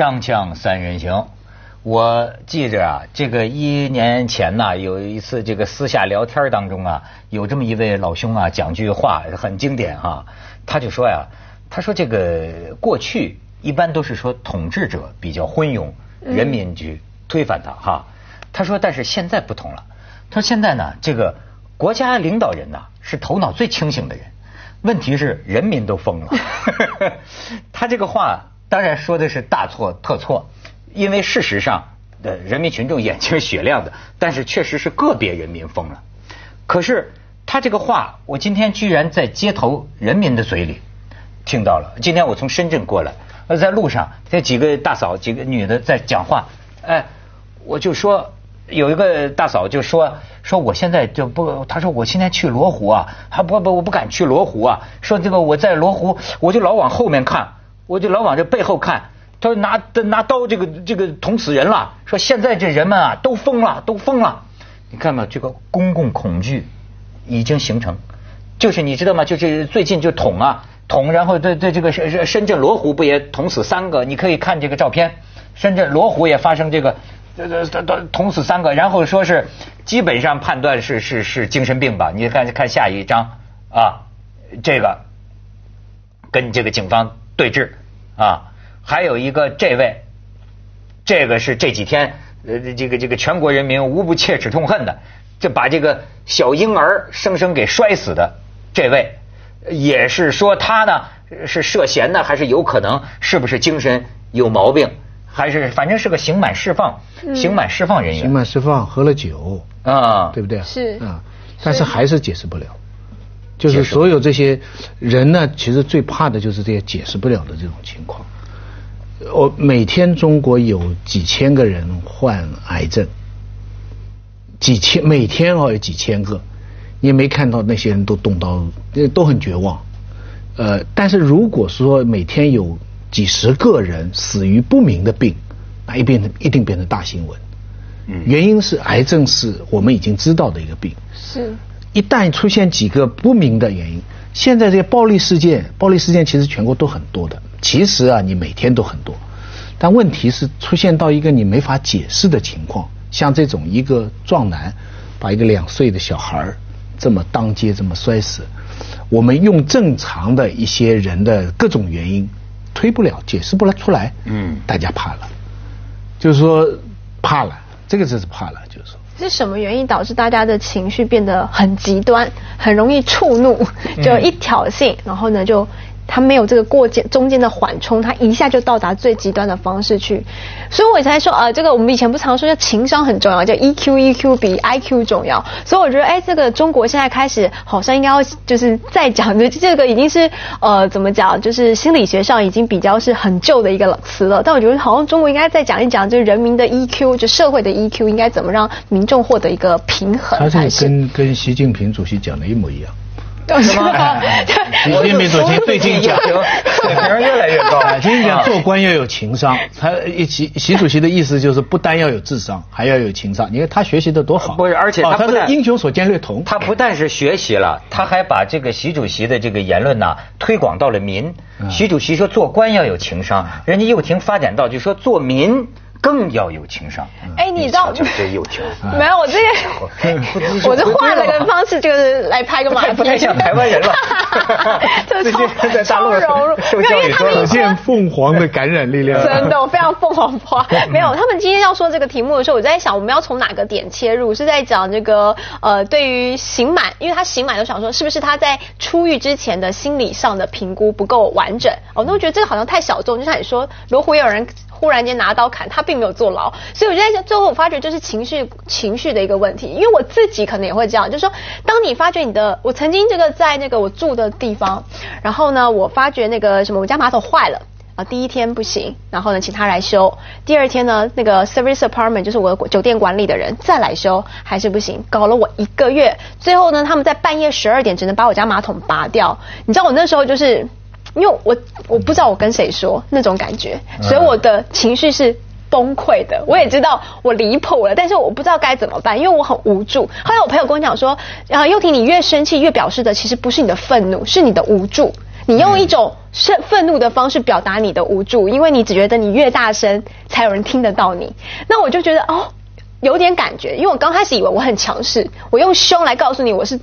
锵锵三人行，我记着啊，这个一年前呐，有一次这个私下聊天当中啊，有这么一位老兄啊，讲句话很经典哈、他就说呀，他说这个过去一般都是说统治者比较昏庸，人民去推翻他哈。他说，但是现在不同了，他说现在呢，这个国家领导人呐是头脑最清醒的人。问题是人民都疯了，他这个话当然说的是大错特错，因为事实上的人民群众眼睛是雪亮的，但是确实是个别人民疯了。可是他这个话，我今天居然在街头人民的嘴里听到了。今天我从深圳过来，呃，在路上这几个大嫂几个女的在讲话，哎，我就说。有一个大嫂就说说我现在就不，她说我现在去罗湖啊，还不不我不敢去罗湖啊。说这个我在罗湖，我就老往后面看，我就老往这背后看。他说拿拿刀这个这个捅死人了。说现在这人们啊都疯了，都疯了。你看嘛，这个公共恐惧已经形成，就是你知道吗？就是最近就捅啊捅，然后对对这个深深圳罗湖不也捅死三个？你可以看这个照片，深圳罗湖也发生这个。这这这这捅死三个，然后说是基本上判断是是是精神病吧？你看看下一张啊，这个跟这个警方对峙啊，还有一个这位，这个是这几天呃这个这个全国人民无不切齿痛恨的，就把这个小婴儿生生给摔死的这位，也是说他呢是涉嫌呢，还是有可能是不是精神有毛病？还是反正是个刑满释放，刑满释放人员。刑满释放，喝了酒啊，对不对？是啊，但是还是解释不了。就是所有这些人呢，其实最怕的就是这些解释不了的这种情况。我每天中国有几千个人患癌症，几千每天哦有几千个，你也没看到那些人都动刀，都很绝望。呃，但是如果说每天有几十个人死于不明的病，那一变成一定变成大新闻。嗯，原因是癌症是我们已经知道的一个病。是，一旦出现几个不明的原因，现在这些暴力事件，暴力事件其实全国都很多的。其实啊，你每天都很多，但问题是出现到一个你没法解释的情况，像这种一个壮男把一个两岁的小孩这么当街这么摔死，我们用正常的一些人的各种原因。推不了，解释不了出来，嗯，大家怕了，就是说怕了，这个就是怕了，就是说。是什么原因导致大家的情绪变得很极端，很容易触怒，就一挑衅，然后呢就。他没有这个过间中间的缓冲，他一下就到达最极端的方式去，所以我才说呃，这个我们以前不常说叫情商很重要，叫 EQ EQ 比 IQ 重要。所以我觉得，哎，这个中国现在开始好像应该要就是再讲的这个已经是呃怎么讲，就是心理学上已经比较是很旧的一个词了。但我觉得好像中国应该再讲一讲，就是人民的 EQ，就社会的 EQ 应该怎么让民众获得一个平衡。他这个跟跟习近平主席讲的一模一样。是吗？习近平主席最近讲，水平越来越高。最近讲做官要有情商，他习习主席的意思就是不单要有智商，还要有情商。你看他学习的多好，不是？而且他是英雄所见略同。他不但是学习了，他还把这个习主席的这个言论呢推广到了民。习主席说做官要有情商，人家又听发展到就说做民。更要有情商。哎，你知道？真有情。没有，我这个，我就 换了个方式，就是来拍个马屁。不太像台湾人了。最近在大陆融入，受教育可见凤凰的感染力量。真的，我非常凤凰花。没有，他们今天要说这个题目的时候，我在想，我们要从哪个点切入？是在讲这个呃，对于刑满，因为他刑满，就想说是不是他在出狱之前的心理上的评估不够完整？哦，那我觉得这个好像太小众。就像你说，罗湖也有人。忽然间拿刀砍他，并没有坐牢，所以我就在想，最后我发觉就是情绪情绪的一个问题，因为我自己可能也会这样，就是说，当你发觉你的，我曾经这个在那个我住的地方，然后呢，我发觉那个什么，我家马桶坏了啊，第一天不行，然后呢，请他来修，第二天呢，那个 service apartment 就是我酒店管理的人再来修，还是不行，搞了我一个月，最后呢，他们在半夜十二点只能把我家马桶拔掉，你知道我那时候就是。因为我我不知道我跟谁说那种感觉，所以我的情绪是崩溃的。我也知道我离谱了，但是我不知道该怎么办，因为我很无助。后来我朋友跟我讲说，啊，幼婷，你越生气越表示的其实不是你的愤怒，是你的无助。你用一种愤愤怒的方式表达你的无助，因为你只觉得你越大声才有人听得到你。那我就觉得哦，有点感觉，因为我刚开始以为我很强势，我用凶来告诉你我是。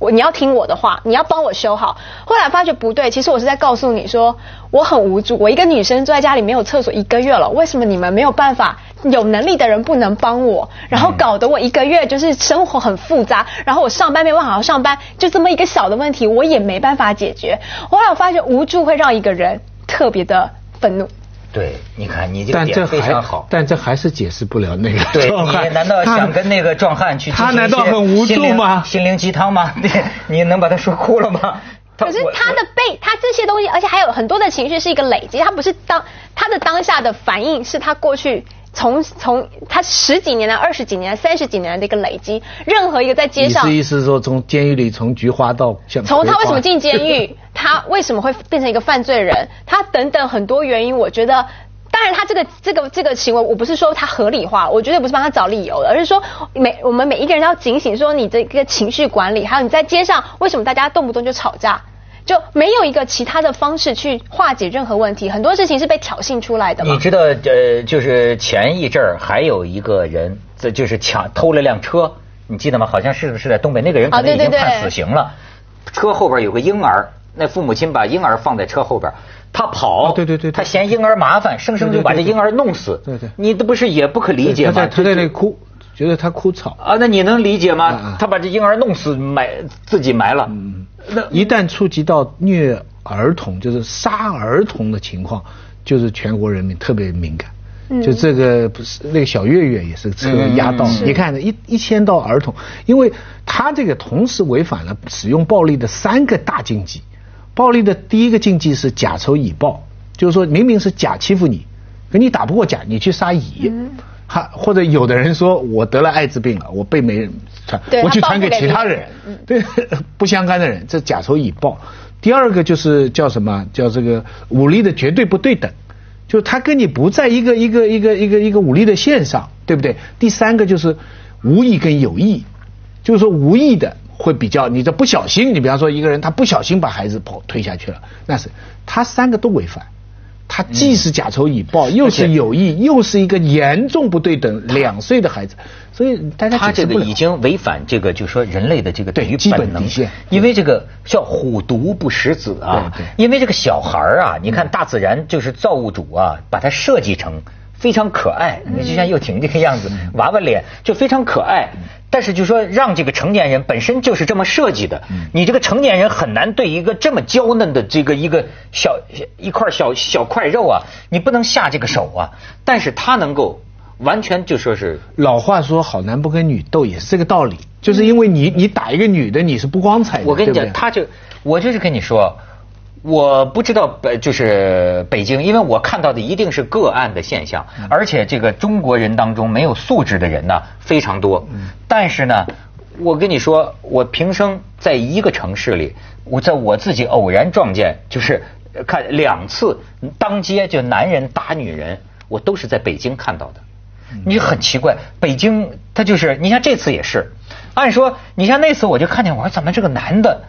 我你要听我的话，你要帮我修好。后来发觉不对，其实我是在告诉你说，我很无助。我一个女生坐在家里没有厕所一个月了，为什么你们没有办法？有能力的人不能帮我，然后搞得我一个月就是生活很复杂，然后我上班没办法好好上班，就这么一个小的问题，我也没办法解决。后来我发觉无助会让一个人特别的愤怒。对，你看你这个点非常好，但这还是解释不了那个对你难道想跟那个壮汉去？他难道很无助吗？心灵鸡汤吗？你，你能把他说哭了吗？可是他的背，他这些东西，而且还有很多的情绪是一个累积，他不是当他的当下的反应，是他过去从从他十几年来、二十几年、三十几年的一个累积。任何一个在街上，你是意思是说从监狱里从菊花到从他为什么进监狱？他为什么会变成一个犯罪人？他等等很多原因，我觉得，当然他这个这个这个行为，我不是说他合理化，我绝对不是帮他找理由的，而是说每我们每一个人要警醒，说你这个情绪管理，还有你在街上为什么大家动不动就吵架，就没有一个其他的方式去化解任何问题，很多事情是被挑衅出来的。你知道，呃，就是前一阵儿还有一个人，这就是抢偷了辆车，你记得吗？好像是是在东北，那个人可能已经判死刑了，车后边有个婴儿。那父母亲把婴儿放在车后边，他跑，对对对，他嫌婴儿麻烦，生生就把这婴儿弄死。对对，你这不是也不可理解吗？他在那哭，觉得他哭吵啊。那你能理解吗？他把这婴儿弄死，埋自己埋了。一旦触及到虐儿童，就是杀儿童的情况，就是全国人民特别敏感。就这个不是那个小月月也是车压到，你看一一千到儿童，因为他这个同时违反了使用暴力的三个大禁忌。暴力的第一个禁忌是假仇以报，就是说明明是甲欺负你，可你打不过甲，你去杀乙，哈，或者有的人说我得了艾滋病了，我被没人传，我去传给其他人，对，不相干的人，这假仇以报。第二个就是叫什么？叫这个武力的绝对不对等，就是他跟你不在一个一个一个一个一个武力的线上，对不对？第三个就是无意跟有意，就是说无意的。会比较，你这不小心，你比方说一个人他不小心把孩子跑推下去了，那是他三个都违反，他既是假仇以报，又是有意，又是一个严重不对等，两岁的孩子，所以大家他这个已经违反这个，就说人类的这个对基本能线，因为这个叫虎毒不食子啊，因为这个小孩啊，你看大自然就是造物主啊，把它设计成非常可爱，你就像幼婷这个样子，娃娃脸就非常可爱。但是就说让这个成年人本身就是这么设计的，你这个成年人很难对一个这么娇嫩的这个一个小一块小小块肉啊，你不能下这个手啊。但是他能够完全就说是老话说好男不跟女斗也是这个道理，就是因为你你打一个女的你是不光彩的。我跟你讲，他就我就是跟你说。我不知道北就是北京，因为我看到的一定是个案的现象，而且这个中国人当中没有素质的人呢非常多。但是呢，我跟你说，我平生在一个城市里，我在我自己偶然撞见，就是看两次当街就男人打女人，我都是在北京看到的。你很奇怪，北京他就是，你像这次也是，按说你像那次我就看见，我说怎么这个男的。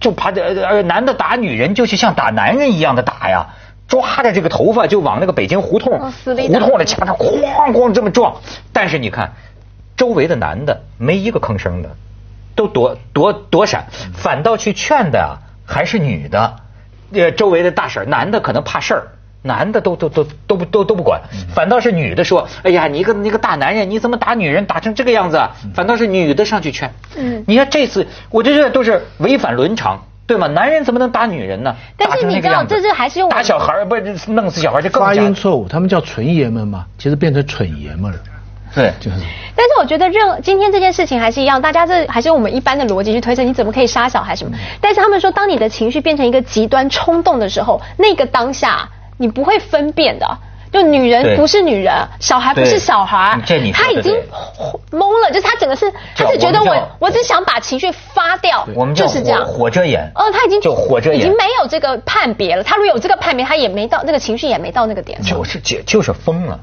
就怕这呃男的打女人，就是像打男人一样的打呀，抓着这个头发就往那个北京胡同胡同的墙上哐哐这么撞。但是你看，周围的男的没一个吭声的，都躲躲躲闪，反倒去劝的啊还是女的，呃周围的大婶男的可能怕事儿。男的都都都都不都都不管，反倒是女的说：“哎呀，你一个你个大男人，你怎么打女人打成这个样子？”反倒是女的上去劝。嗯，你看这次，我觉得都是违反伦常，对吗？男人怎么能打女人呢？但是你知道，这是还是用打小孩不是弄死小孩就更发音错误，他们叫纯爷们嘛，其实变成蠢爷们了。对，就是。但是我觉得，任今天这件事情还是一样，大家这还是用我们一般的逻辑去推测，你怎么可以杀小孩什么？但是他们说，当你的情绪变成一个极端冲动的时候，那个当下。你不会分辨的，就女人不是女人，小孩不是小孩，他已经懵了，就是他整个是，他是觉得我我只想把情绪发掉，我们就是这样，火着眼。哦，他已经就火着眼，已经没有这个判别了。他如果有这个判别，他也没到那个情绪也没到那个点。就是就就是疯了，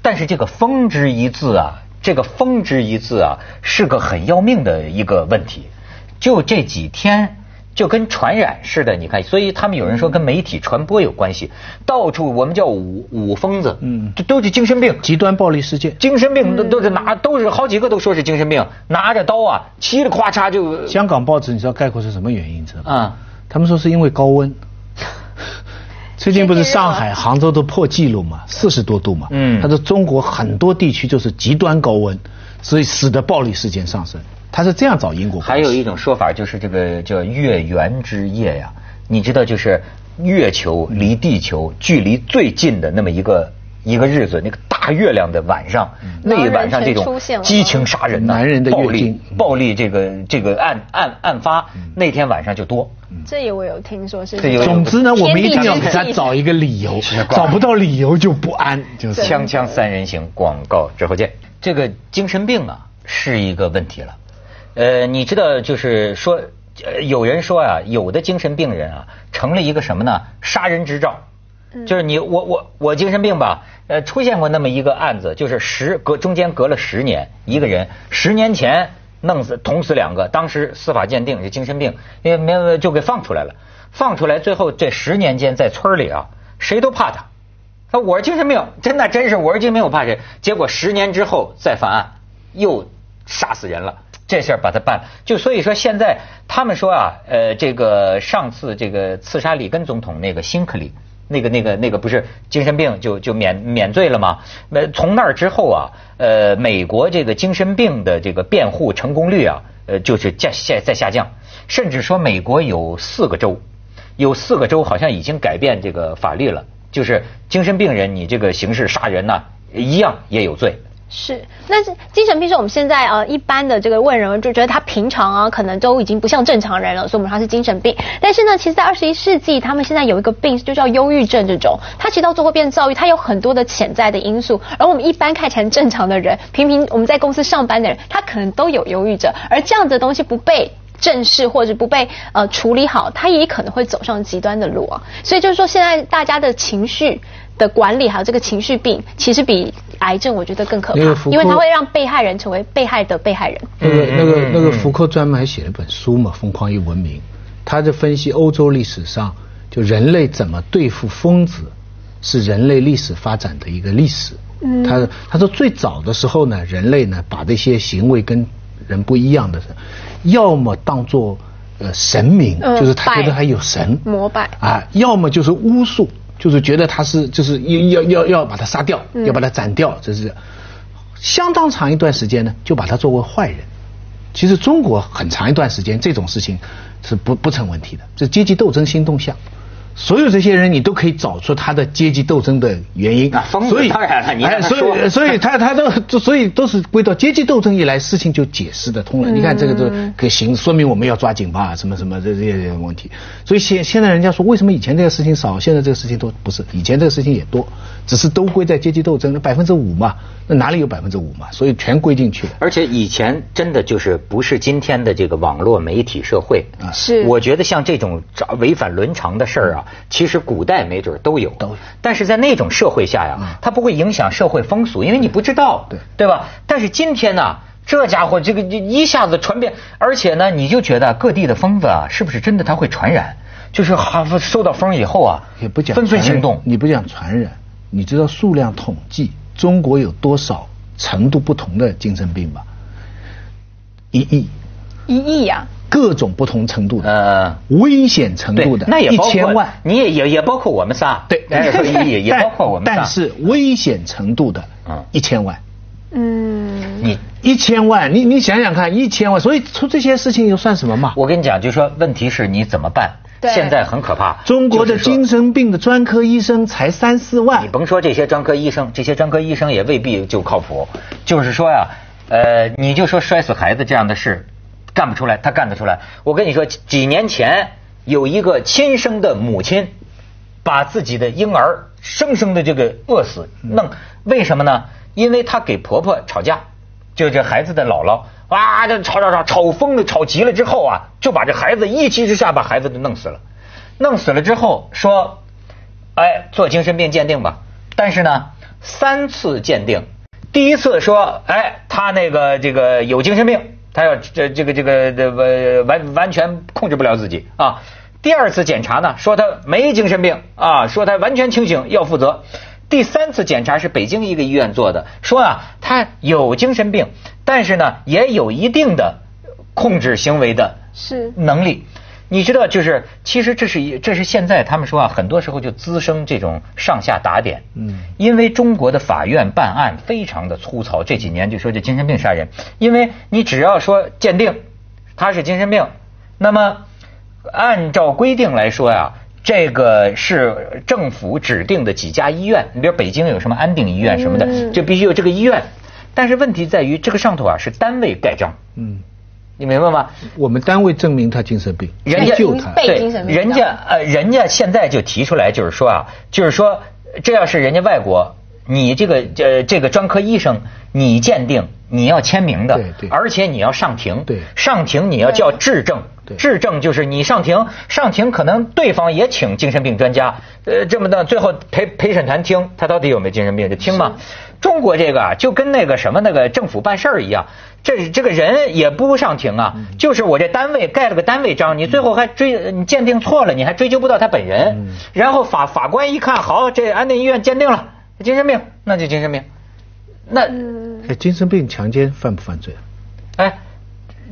但是这个疯之一字啊，这个疯之一字啊，是个很要命的一个问题。就这几天。就跟传染似的。你看，所以他们有人说跟媒体传播有关系，到处我们叫五五疯子，嗯，这都是精神病，极端暴力事件，精神病都都是拿都是好几个都说是精神病，拿着刀啊，嘁哩咔嚓就。香港报纸你知道概括是什么原因？知道吗？啊，他们说是因为高温。最近不是上海、杭州都破纪录嘛，四十多度嘛。嗯。他说中国很多地区就是极端高温，所以使得暴力事件上升。他是这样找因果。还有一种说法就是这个叫月圆之夜呀，你知道就是月球离地球距离最近的那么一个一个日子，那个大月亮的晚上，那一晚上这种激情杀人男人的暴力暴力这个这个案案案发那天晚上就多。这也我有听说是。总之呢，我们一定要给他找一个理由，找不到理由就不安，就是锵锵三人行，广告之后见。这个精神病啊是一个问题了，呃，你知道就是说，有人说啊，有的精神病人啊成了一个什么呢？杀人执照，就是你我我我精神病吧，呃，出现过那么一个案子，就是十隔中间隔了十年，一个人十年前。弄死捅死两个，当时司法鉴定是精神病，因为没有就给放出来了。放出来，最后这十年间在村里啊，谁都怕他。他我是精神病，真的真是我是精神病，我怕谁？结果十年之后再犯案，又杀死人了。这事儿把他办了。就所以说现在他们说啊，呃，这个上次这个刺杀里根总统那个辛克里。那个、那个、那个不是精神病就就免免罪了吗？那从那儿之后啊，呃，美国这个精神病的这个辩护成功率啊，呃，就是降下在下降，甚至说美国有四个州，有四个州好像已经改变这个法律了，就是精神病人你这个刑事杀人呢，一样也有罪。是，那精神病是我们现在呃一般的这个问人就觉得他平常啊可能都已经不像正常人了，所以我们说他是精神病。但是呢，其实，在二十一世纪，他们现在有一个病就叫忧郁症，这种它其实到最后变躁郁，它有很多的潜在的因素。而我们一般看起来正常的人，平平我们在公司上班的人，他可能都有忧郁症，而这样的东西不被正视或者不被呃处理好，他也可能会走上极端的路啊。所以就是说，现在大家的情绪。的管理还有这个情绪病，其实比癌症我觉得更可怕，因为它会让被害人成为被害的被害人。那个那个那个福柯专门还写了本书嘛，《疯狂与文明》，他就分析欧洲历史上就人类怎么对付疯子，是人类历史发展的一个历史。嗯，他他说最早的时候呢，人类呢把这些行为跟人不一样的，要么当做呃神明，就是他觉得还有神膜拜啊，要么就是巫术。就是觉得他是，就是要要要要把他杀掉，要把他斩掉，这是相当长一段时间呢，就把他作为坏人。其实中国很长一段时间这种事情是不不成问题的，这阶级斗争新动向。所有这些人，你都可以找出他的阶级斗争的原因。啊所以当然了，你看，所以所以他他都所以都是归到阶级斗争一来，事情就解释得通了。你看这个都可行，说明我们要抓紧吧，什么什么这这些问题。所以现现在人家说，为什么以前这个事情少，现在这个事情多？不是，以前这个事情也多，只是都归在阶级斗争，那百分之五嘛，那哪里有百分之五嘛？所以全归进去了。而且以前真的就是不是今天的这个网络媒体社会啊。是。我觉得像这种违反伦常的事儿啊。其实古代没准都有，但是在那种社会下呀，它不会影响社会风俗，因为你不知道，对对吧？但是今天呢，这家伙这个一下子传遍，而且呢，你就觉得各地的疯子啊，是不是真的他会传染？就是哈受到风以后啊，也不讲纷纷行动。你不讲传染，你知道数量统计中国有多少程度不同的精神病吧？一亿，一亿呀。各种不同程度的，呃，危险程度的，那也一千万，你也也也包括我们仨，对，也也包括我们仨，但是危险程度的，嗯，一千万，嗯，你一千万，你你想想看，一千万，所以出这些事情又算什么嘛？我跟你讲，就说问题是你怎么办？现在很可怕，中国的精神病的专科医生才三四万，你甭说这些专科医生，这些专科医生也未必就靠谱。就是说呀，呃，你就说摔死孩子这样的事。干不出来，他干得出来。我跟你说，几年前有一个亲生的母亲，把自己的婴儿生生的这个饿死，弄为什么呢？因为她给婆婆吵架，就这孩子的姥姥，哇，这吵吵吵吵疯了，吵急了之后啊，就把这孩子一气之下把孩子就弄死了。弄死了？之后说，哎，做精神病鉴定吧。但是呢，三次鉴定，第一次说，哎，他那个这个有精神病。他要这这个这个这完完完全控制不了自己啊。第二次检查呢，说他没精神病啊，说他完全清醒，要负责。第三次检查是北京一个医院做的，说啊他有精神病，但是呢也有一定的控制行为的是能力。你知道，就是其实这是一，这是现在他们说啊，很多时候就滋生这种上下打点。嗯，因为中国的法院办案非常的粗糙，这几年就说这精神病杀人，因为你只要说鉴定他是精神病，那么按照规定来说呀，这个是政府指定的几家医院，你比如北京有什么安定医院什么的，就必须有这个医院。但是问题在于，这个上头啊是单位盖章。嗯。你明白吗？我们单位证明他精神病，人家救他，对，人家呃，人家现在就提出来，就是说啊，就是说，这要是人家外国，你这个呃这个专科医生，你鉴定你要签名的，对对，而且你要上庭，对，上庭你要叫质证，对，质证就是你上庭，上庭可能对方也请精神病专家，呃，这么的，最后陪陪审团听他到底有没有精神病就听嘛。中国这个就跟那个什么那个政府办事儿一样。这这个人也不上庭啊，就是我这单位盖了个单位章，你最后还追你鉴定错了，你还追究不到他本人。然后法法官一看，好，这安定医院鉴定了精神病，那就精神病。那精神病强奸犯不犯罪？哎。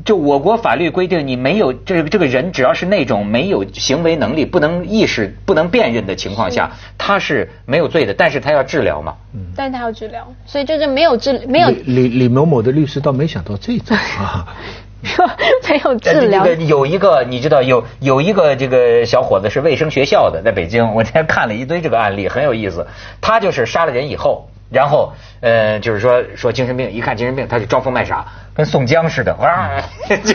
就我国法律规定，你没有这个这个人，只要是那种没有行为能力、不能意识、不能辨认的情况下，他是没有罪的。但是他要治疗嘛？嗯。但是他要治疗，所以就是没有治没有。李李某某的律师倒没想到这种啊，没有治疗。这个有一个你知道有有一个这个小伙子是卫生学校的，在北京，我今天看了一堆这个案例，很有意思。他就是杀了人以后。然后，呃，就是说说精神病，一看精神病，他就装疯卖傻，跟宋江似的，哇，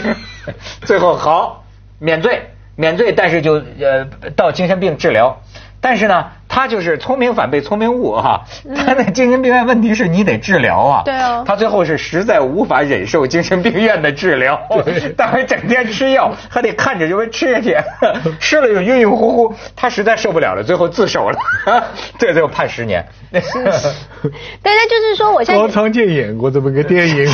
最后好免罪，免罪，但是就呃到精神病治疗。但是呢，他就是聪明反被聪明误哈。他那精神病院问题是你得治疗啊。对啊。他最后是实在无法忍受精神病院的治疗，但还整天吃药，还得看着就会吃下去，吃了就晕晕乎乎。他实在受不了了，最后自首了。这最后判十年。对，那就是说，我高仓健演过这么个电影。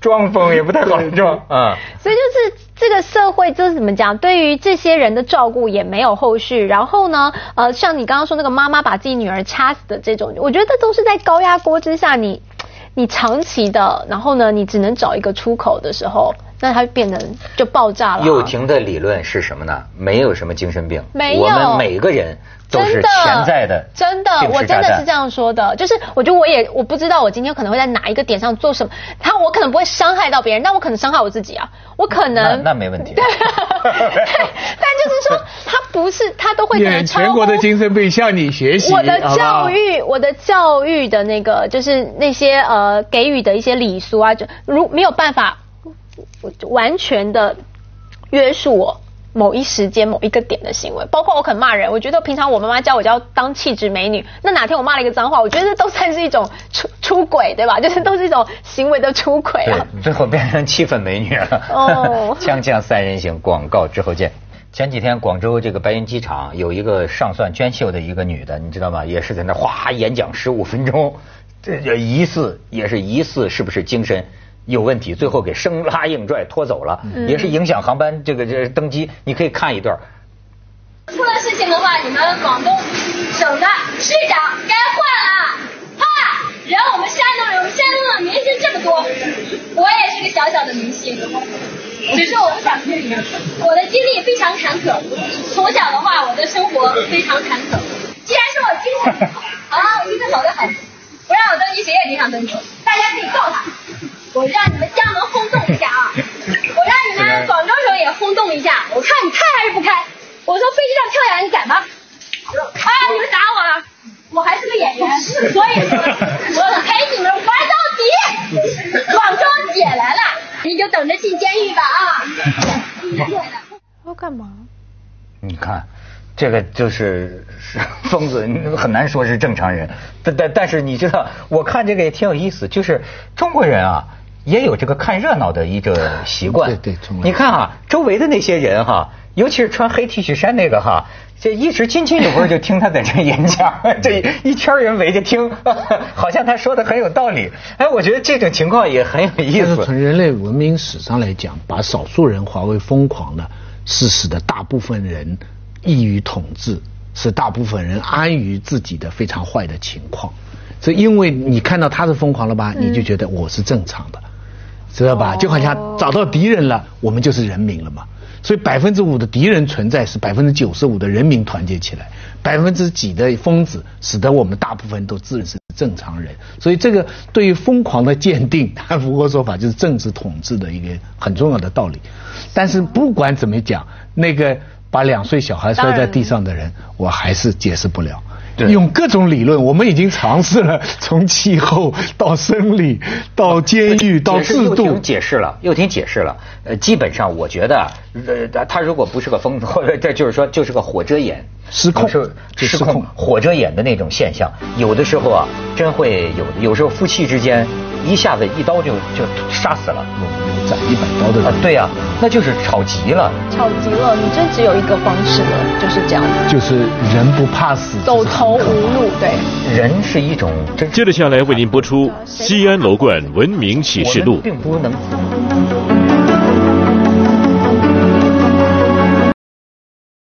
装疯也不太好装啊。所以就是。这个社会就是怎么讲？对于这些人的照顾也没有后续。然后呢，呃，像你刚刚说那个妈妈把自己女儿掐死的这种，我觉得都是在高压锅之下，你你长期的，然后呢，你只能找一个出口的时候，那它变成就爆炸了。幼婷的理论是什么呢？没有什么精神病，没有，我们每个人。都是潜在的，真的，我真的是这样说的。就是我觉得我也我不知道我今天可能会在哪一个点上做什么，他我可能不会伤害到别人，但我可能伤害我自己啊。我可能那没问题。对，但就是说 他不是他都会演全国的精神病向你学习。我的教育，我的教育的那个就是那些呃给予的一些礼俗啊，就如没有办法完全的约束我。某一时间、某一个点的行为，包括我肯骂人，我觉得平常我妈妈教我叫当气质美女，那哪天我骂了一个脏话，我觉得都算是一种出 出轨，对吧？就是都是一种行为的出轨啊。最后变成气氛美女了。哦。锵锵三人行，广告之后见。前几天广州这个白云机场有一个上算娟秀的一个女的，你知道吗？也是在那哗演讲十五分钟，这疑似也是疑似是不是精神？有问题，最后给生拉硬拽拖走了，也是影响航班这个这登机。你可以看一段。出了事情的话，你们广东省的市长该换了。哈，人我们山东人，我们山东的明星这么多，我也是个小小的明星，只是我不想出名。我的经历非常坎坷，从小的话，我的生活非常坎坷。既然说我精神好，啊，我精神好的很，不让我登机，谁也别想登机。大家可以告他。我让你们江门轰动一下啊！我让你们广州省也轰动一下，我看你开还是不开？我从飞机上跳下来，你敢吗？啊！你们打我了，我还是个演员，所以说我陪你们玩到底。广州姐来了，你就等着进监狱吧啊！要干嘛？你看，这个就是疯子，很难说是正常人。但但但是你知道，我看这个也挺有意思，就是中国人啊。也有这个看热闹的一个习惯。对对，你看啊，周围的那些人哈，尤其是穿黑 T 恤衫那个哈，这一直津津有味就听他在这演讲，这一圈人围着听，好像他说的很有道理。哎，我觉得这种情况也很有意思。从人类文明史上来讲，把少数人划为疯狂的，是使得大部分人易于统治，使大部分人安于自己的非常坏的情况。所以，因为你看到他是疯狂了吧，你就觉得我是正常的，知道吧？就好像找到敌人了，我们就是人民了嘛。所以，百分之五的敌人存在，是百分之九十五的人民团结起来；百分之几的疯子，使得我们大部分都自认是正常人。所以，这个对于疯狂的鉴定，他符合说法就是政治统治的一个很重要的道理。但是，不管怎么讲，那个把两岁小孩摔在地上的人，我还是解释不了。用各种理论，我们已经尝试了，从气候到生理，到监狱，到制度，解释了，又听解释了。呃，基本上我觉得，呃，他如果不是个疯子，或者这就是说就是个火遮眼，失控，失控，火遮眼的那种现象，有的时候啊，真会有，有时候夫妻之间一下子一刀就就杀死了。斩一百刀的啊，对呀，那就是吵急了。吵急了，你真只有一个方式了，就是这样。就是人不怕死，走投无路。对，人是一种。接着下来为您播出《西安楼冠文明启示录》。并不能。